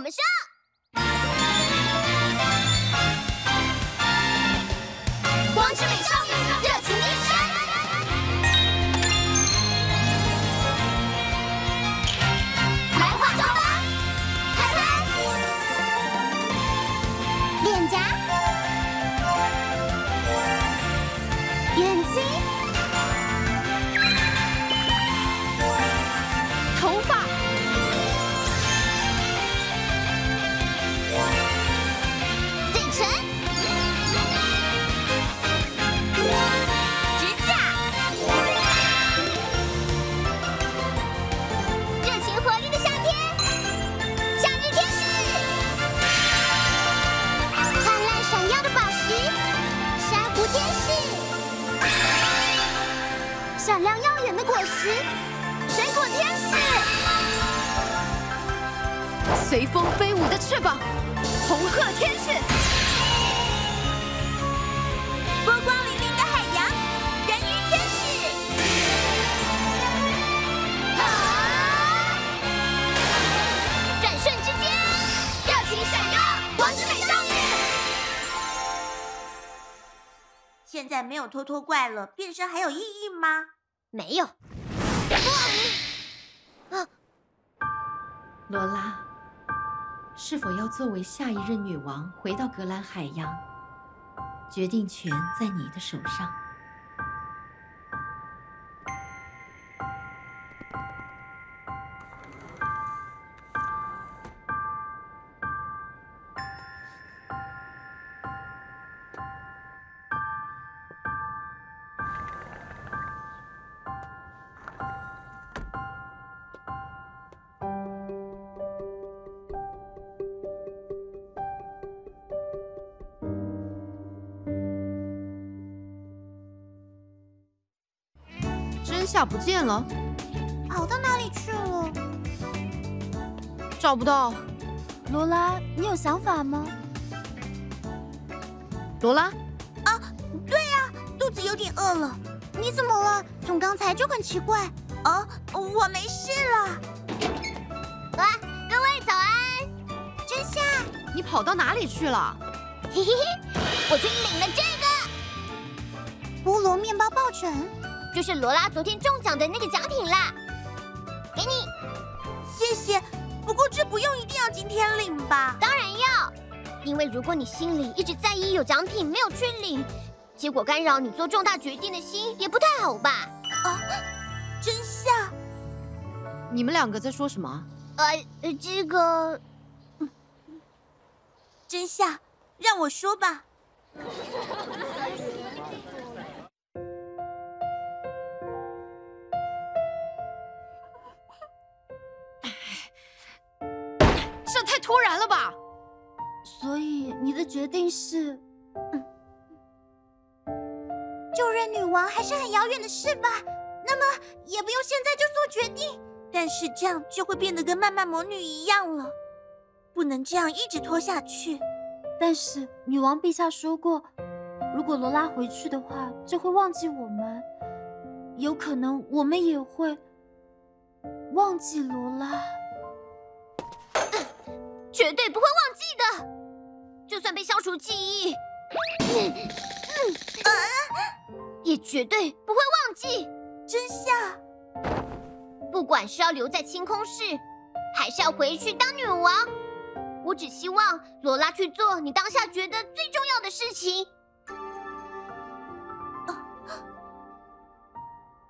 们说！没有拖拖怪了，变身还有意义吗？没有。罗拉。是否要作为下一任女王回到格兰海洋？决定权在你的手上。下不见了，跑到哪里去了？找不到。罗拉，你有想法吗？罗拉？啊，对呀，肚子有点饿了。你怎么了？从刚才就很奇怪。哦，我没事了。哇，各位早安。真夏，你跑到哪里去了？嘿嘿嘿，我去领了这个菠萝面包抱枕。就是罗拉昨天中奖的那个奖品啦，给你，谢谢。不过这不用一定要今天领吧？当然要，因为如果你心里一直在意有奖品没有去领，结果干扰你做重大决定的心也不太好吧？啊，真相，你们两个在说什么？呃，这个，真相，让我说吧。这太突然了吧？所以你的决定是，女王还是很遥远的事吧？那么也不用现在就做决定。但是这样就会变得跟漫漫魔女一样了，不能这样一直拖下去。但是女王陛下说过，如果罗拉回去的话，就会忘记我们，有可能我们也会忘记罗拉。绝对不会忘记的，就算被消除记忆，嗯嗯啊，也绝对不会忘记。真相，不管是要留在清空室，还是要回去当女王，我只希望罗拉去做你当下觉得最重要的事情。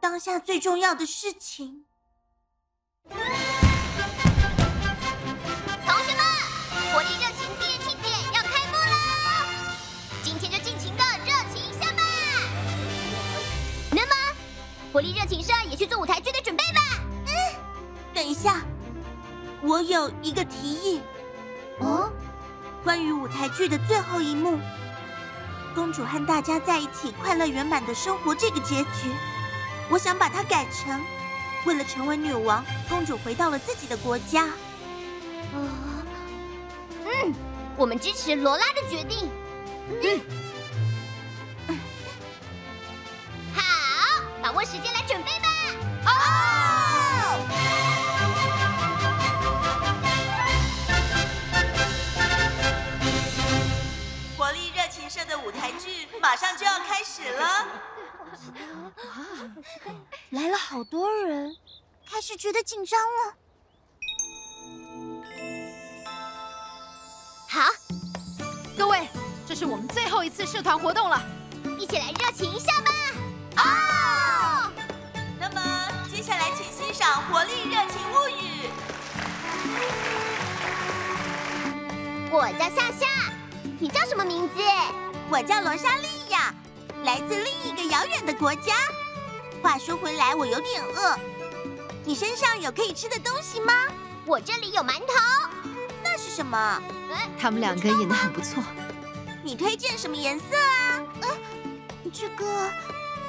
当下最重要的事情。活力热情社也去做舞台剧的准备吧。嗯，等一下，我有一个提议。哦，关于舞台剧的最后一幕，公主和大家在一起快乐圆满的生活这个结局，我想把它改成，为了成为女王，公主回到了自己的国家。啊，嗯，我们支持罗拉的决定。嗯。把我时间来准备吧。哦！活力热情社的舞台剧马上就要开始了。啊来了好多人。开始觉得紧张了。好。各位这是我们最后一次社团活动了。一起来热情一下吧。啊赏《活力热情物语》。我叫夏夏，你叫什么名字？我叫罗莎莉亚，来自另一个遥远的国家。话说回来，我有点饿。你身上有可以吃的东西吗？我这里有馒头。那是什么？他们两个演的很不错。你推荐什么颜色啊？呃，这个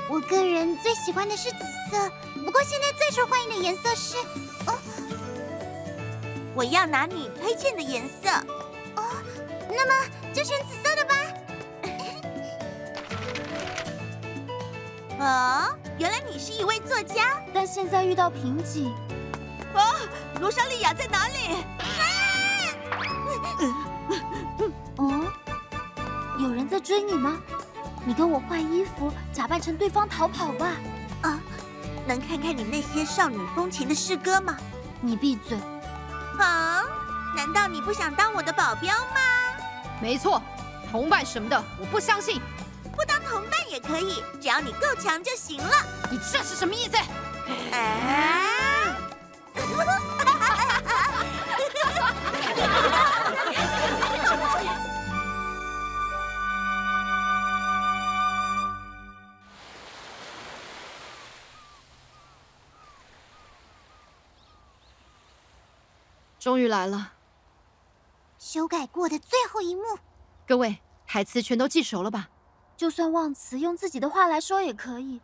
我个人最喜欢的是紫色，不过现在最受欢迎的颜色是……哦，我要拿你推荐的颜色。哦，那么就选紫色的吧。哦，原来你是一位作家，但现在遇到瓶颈。哦，罗莎莉亚在哪里？哦，有人在追你吗？你跟我换衣服，假扮成对方逃跑吧。啊，能看看你那些少女风情的诗歌吗？你闭嘴。啊，难道你不想当我的保镖吗？没错，同伴什么的，我不相信。不当同伴也可以，只要你够强就行了。你这是什么意思？啊！终于来了，修改过的最后一幕。各位，台词全都记熟了吧？就算忘词，用自己的话来说也可以，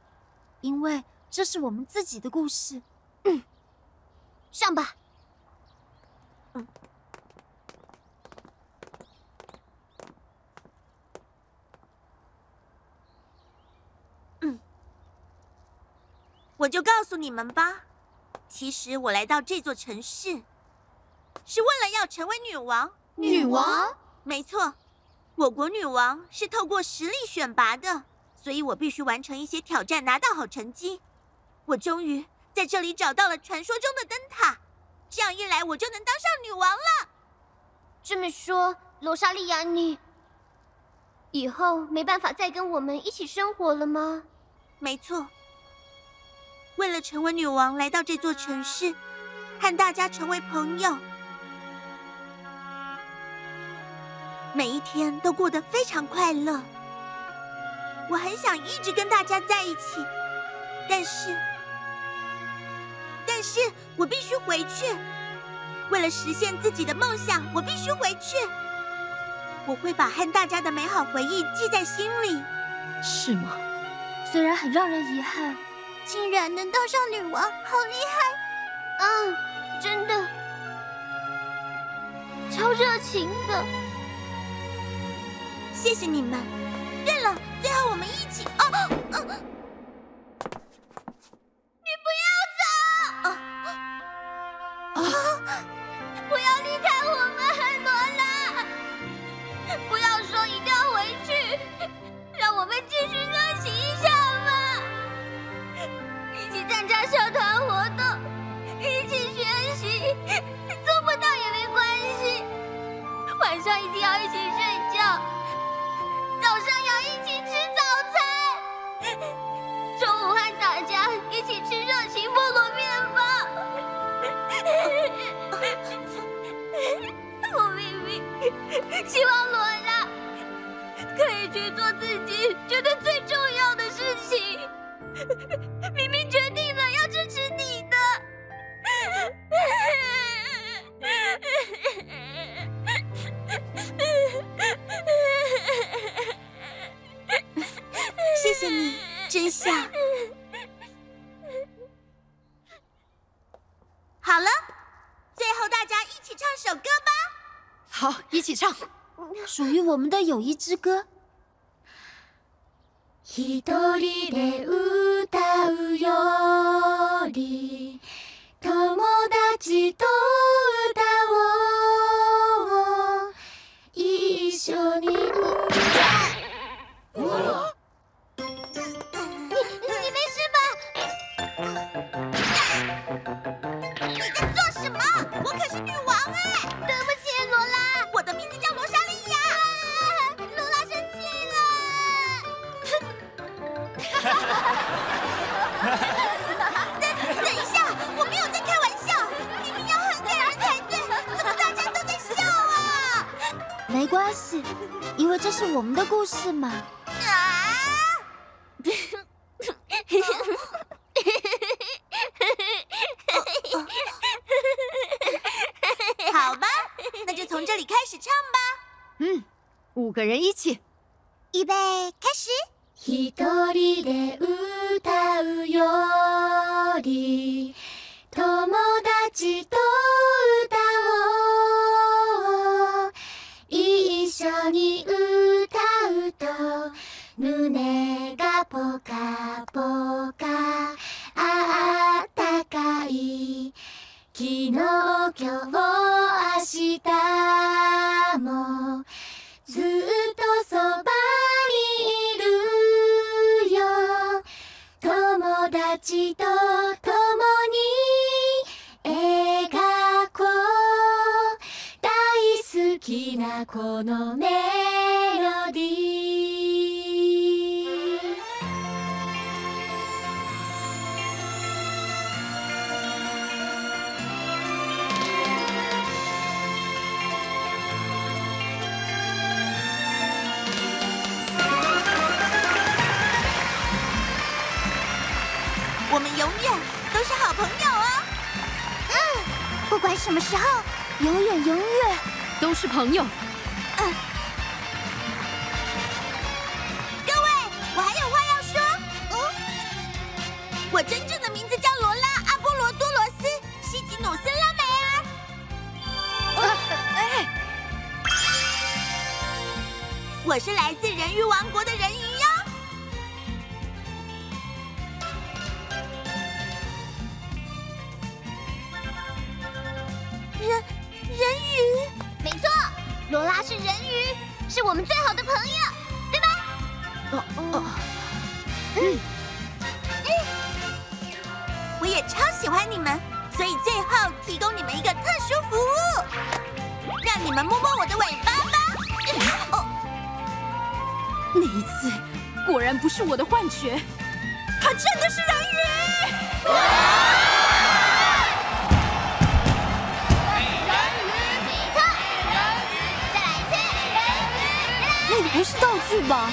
因为这是我们自己的故事。嗯，上吧。我就告诉你们吧，其实我来到这座城市。是为了要成为女王。女王？没错，我国女王是透过实力选拔的，所以我必须完成一些挑战，拿到好成绩。我终于在这里找到了传说中的灯塔，这样一来，我就能当上女王了。这么说，罗莎莉亚，你以后没办法再跟我们一起生活了吗？没错，为了成为女王，来到这座城市，和大家成为朋友。每一天都过得非常快乐，我很想一直跟大家在一起，但是，但是我必须回去，为了实现自己的梦想，我必须回去。我会把和大家的美好回忆记在心里。是吗？虽然很让人遗憾，竟然能当上女王，好厉害！啊，真的，超热情的。谢谢你们，认了。最后我们一起。哦，哦，你不要走！哦，哦，不要离开我们，罗拉！不要说一定要回去，让我们继续热情一下吧。一起参加社团活动，一起学习，做不到也没关系。晚上一定要一起大家一起吃热情菠萝面包。我明明希望罗拉可以去做自己觉得最重要的事情，明明决定了要支持你的。谢谢你，真相。好了，最后大家一起唱首歌吧。好，一起唱，属于我们的友谊之歌。一人で歌うより友达と 关系，因为这是我们的故事嘛。啊！好吧，那就从这里开始唱吧。嗯，五个人一起。预备，开始。一人で歌うよ 胸がポカポカ。あったかい昨日今日明日もずっとそばにいるよ。友达と共に描こう。大好きなこのメ什么时候，永远永远。都是朋友。各罗拉是人鱼，是我们最好的朋友，对吧？哦哦，嗯我也超喜欢你们，所以最后提供你们一个特殊服务，让你们摸摸我的尾巴吧。哦，那一次果然不是我的幻觉，他真的是人鱼。不是道具吧？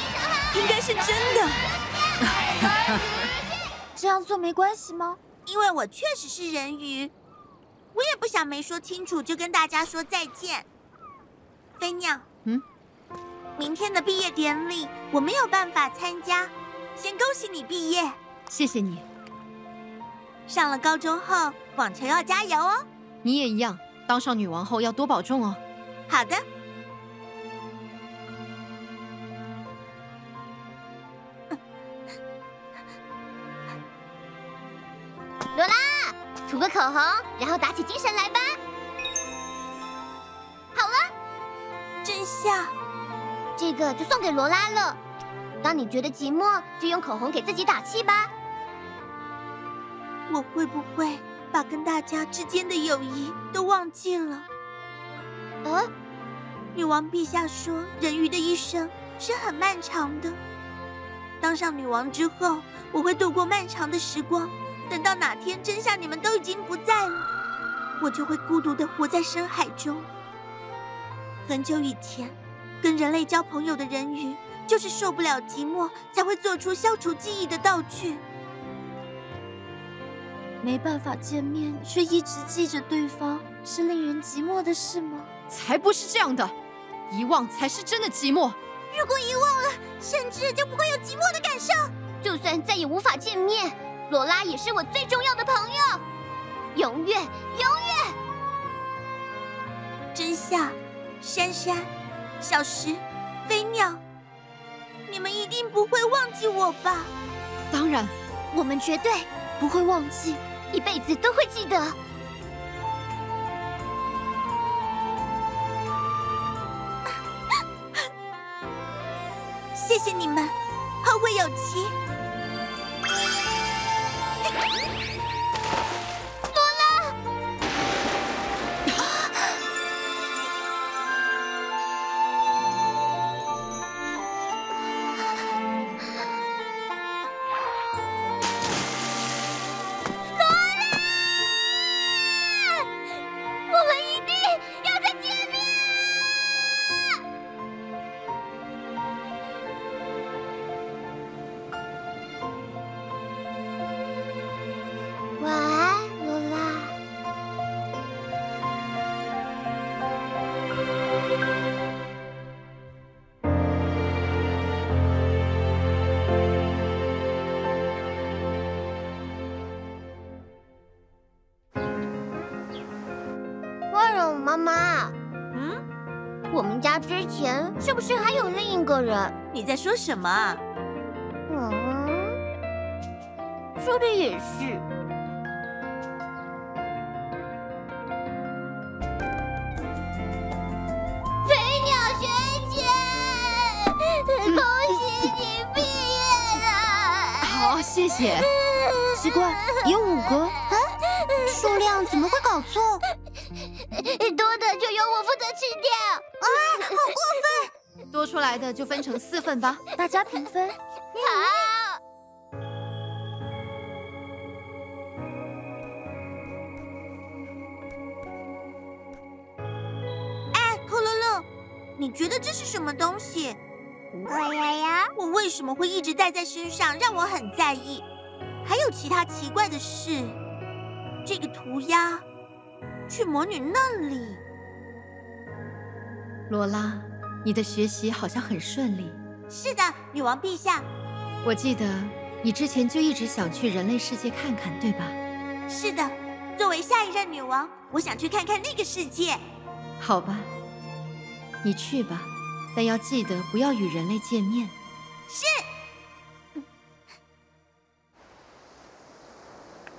应该是真的，这样做没关系吗？因为我确实是人鱼，我也不想没说清楚就跟大家说再见。飞鸟，嗯，明天的毕业典礼我没有办法参加，先恭喜你毕业。谢谢你，上了高中后，网球要加油哦。你也一样，当上女王后要多保重哦。好的。涂个口红，然后打起精神来吧。好了，真相，这个就送给罗拉了。当你觉得寂寞，就用口红给自己打气吧。我会不会把跟大家之间的友谊都忘记了？呃，女王陛下说，人鱼的一生是很漫长的。当上女王之后，我会度过漫长的时光。等到哪天真相你们都已经不在了，我就会孤独的活在深海中。很久以前，跟人类交朋友的人鱼就是受不了寂寞，才会做出消除记忆的道具。没办法见面，却一直记着对方，是令人寂寞的事吗？才不是这样的，遗忘才是真的寂寞。如果遗忘了，甚至就不会有寂寞的感受。就算再也无法见面，罗拉也是我最重要的朋友，永远，永远。真相、珊珊、小石、飞鸟，你们一定不会忘记我吧？当然，我们绝对不会忘记，一辈子都会记得。谢谢你们，后会有期。前是不是还有另一个人？你在说什么啊？嗯，说的也是。飞鸟学姐，恭喜你毕业了！好，谢谢。奇怪，有五个，数量怎么会搞错？多的就由我负责吃掉。多出来的就分成四份吧。大家平分。好。哎，克洛洛，你觉得这是什么东西？我呀呀，我为什么会一直带在身上，让我很在意？还有其他奇怪的事，这个涂鸦去魔女那里。罗拉，你的学习好像很顺利。是的，女王陛下。我记得你之前就一直想去人类世界看看，对吧？是的，作为下一任女王，我想去看看那个世界。好吧，你去吧，但要记得不要与人类见面。是。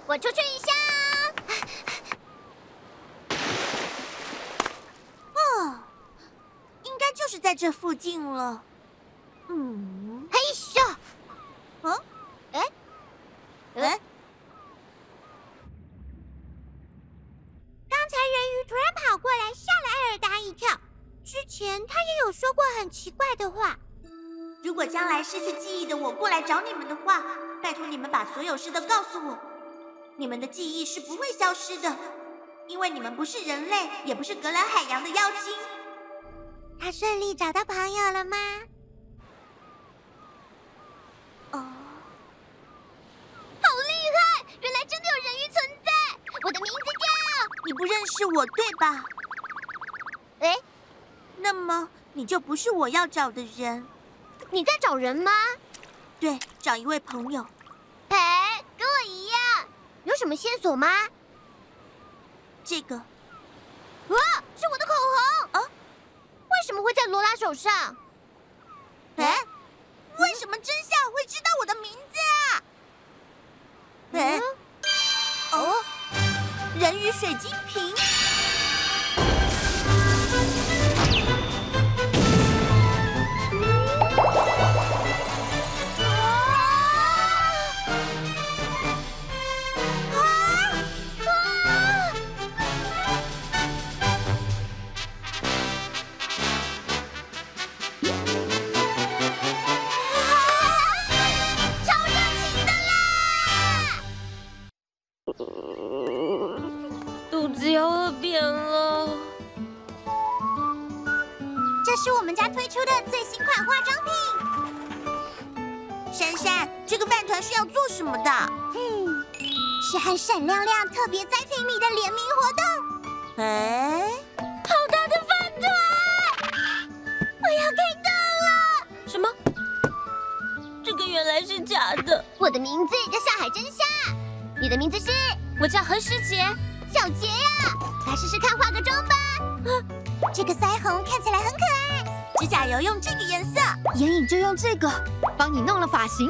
我出去一下。哦，应该就是在这附近了。嗯，嘿咻！嗯，哎，哎，刚才人鱼突然跑过来，吓了艾尔达一跳。之前他也有说过很奇怪的话。如果将来失去记忆的我过来找你们的话，拜托你们把所有事都告诉我。你们的记忆是不会消失的，因为你们不是人类，也不是格兰海洋的妖精。他顺利找到朋友了吗？哦，好厉害！原来真的有人鱼存在。我的名字叫……你不认识我对吧？哎，那么你就不是我要找的人。你在找人吗？对，找一位朋友。哎，跟我一样。有什么线索吗？这个，哇，是我的口红啊！为什么会在罗拉手上？哎，为什么真相会知道我的名字啊？哎，哦，人鱼水晶瓶。闪亮亮特别栽培你的联名活动。哎，好大的饭团！我要开动了！什么？这个原来是假的。我的名字叫夏海真夏。你的名字是？我叫何诗杰。小杰呀，来试试看化个妆吧。啊，这个腮红看起来很可爱。指甲油用这个颜色，眼影就用这个，帮你弄了发型。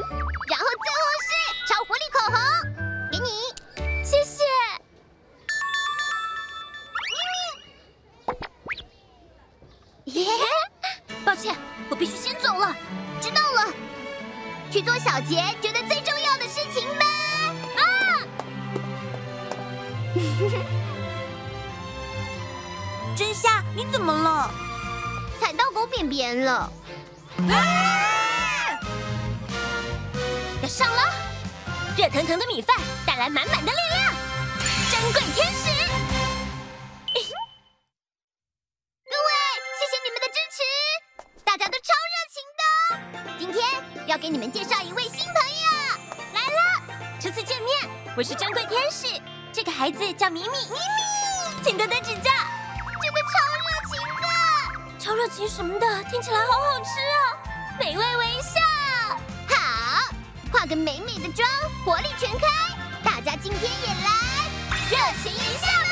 啊！要上了，热腾腾的米饭带来满满的力量。珍贵天使，各位，谢谢你们的支持，大家都超热情的。今天要给你们介绍一位新朋友，来了，初次见面，我是珍贵天使，这个孩子叫米米，米米，请多多指教。热情，什么的，听起来好好吃啊，美味微笑。好，化个美美的妆，活力全开，大家今天也来热情一下？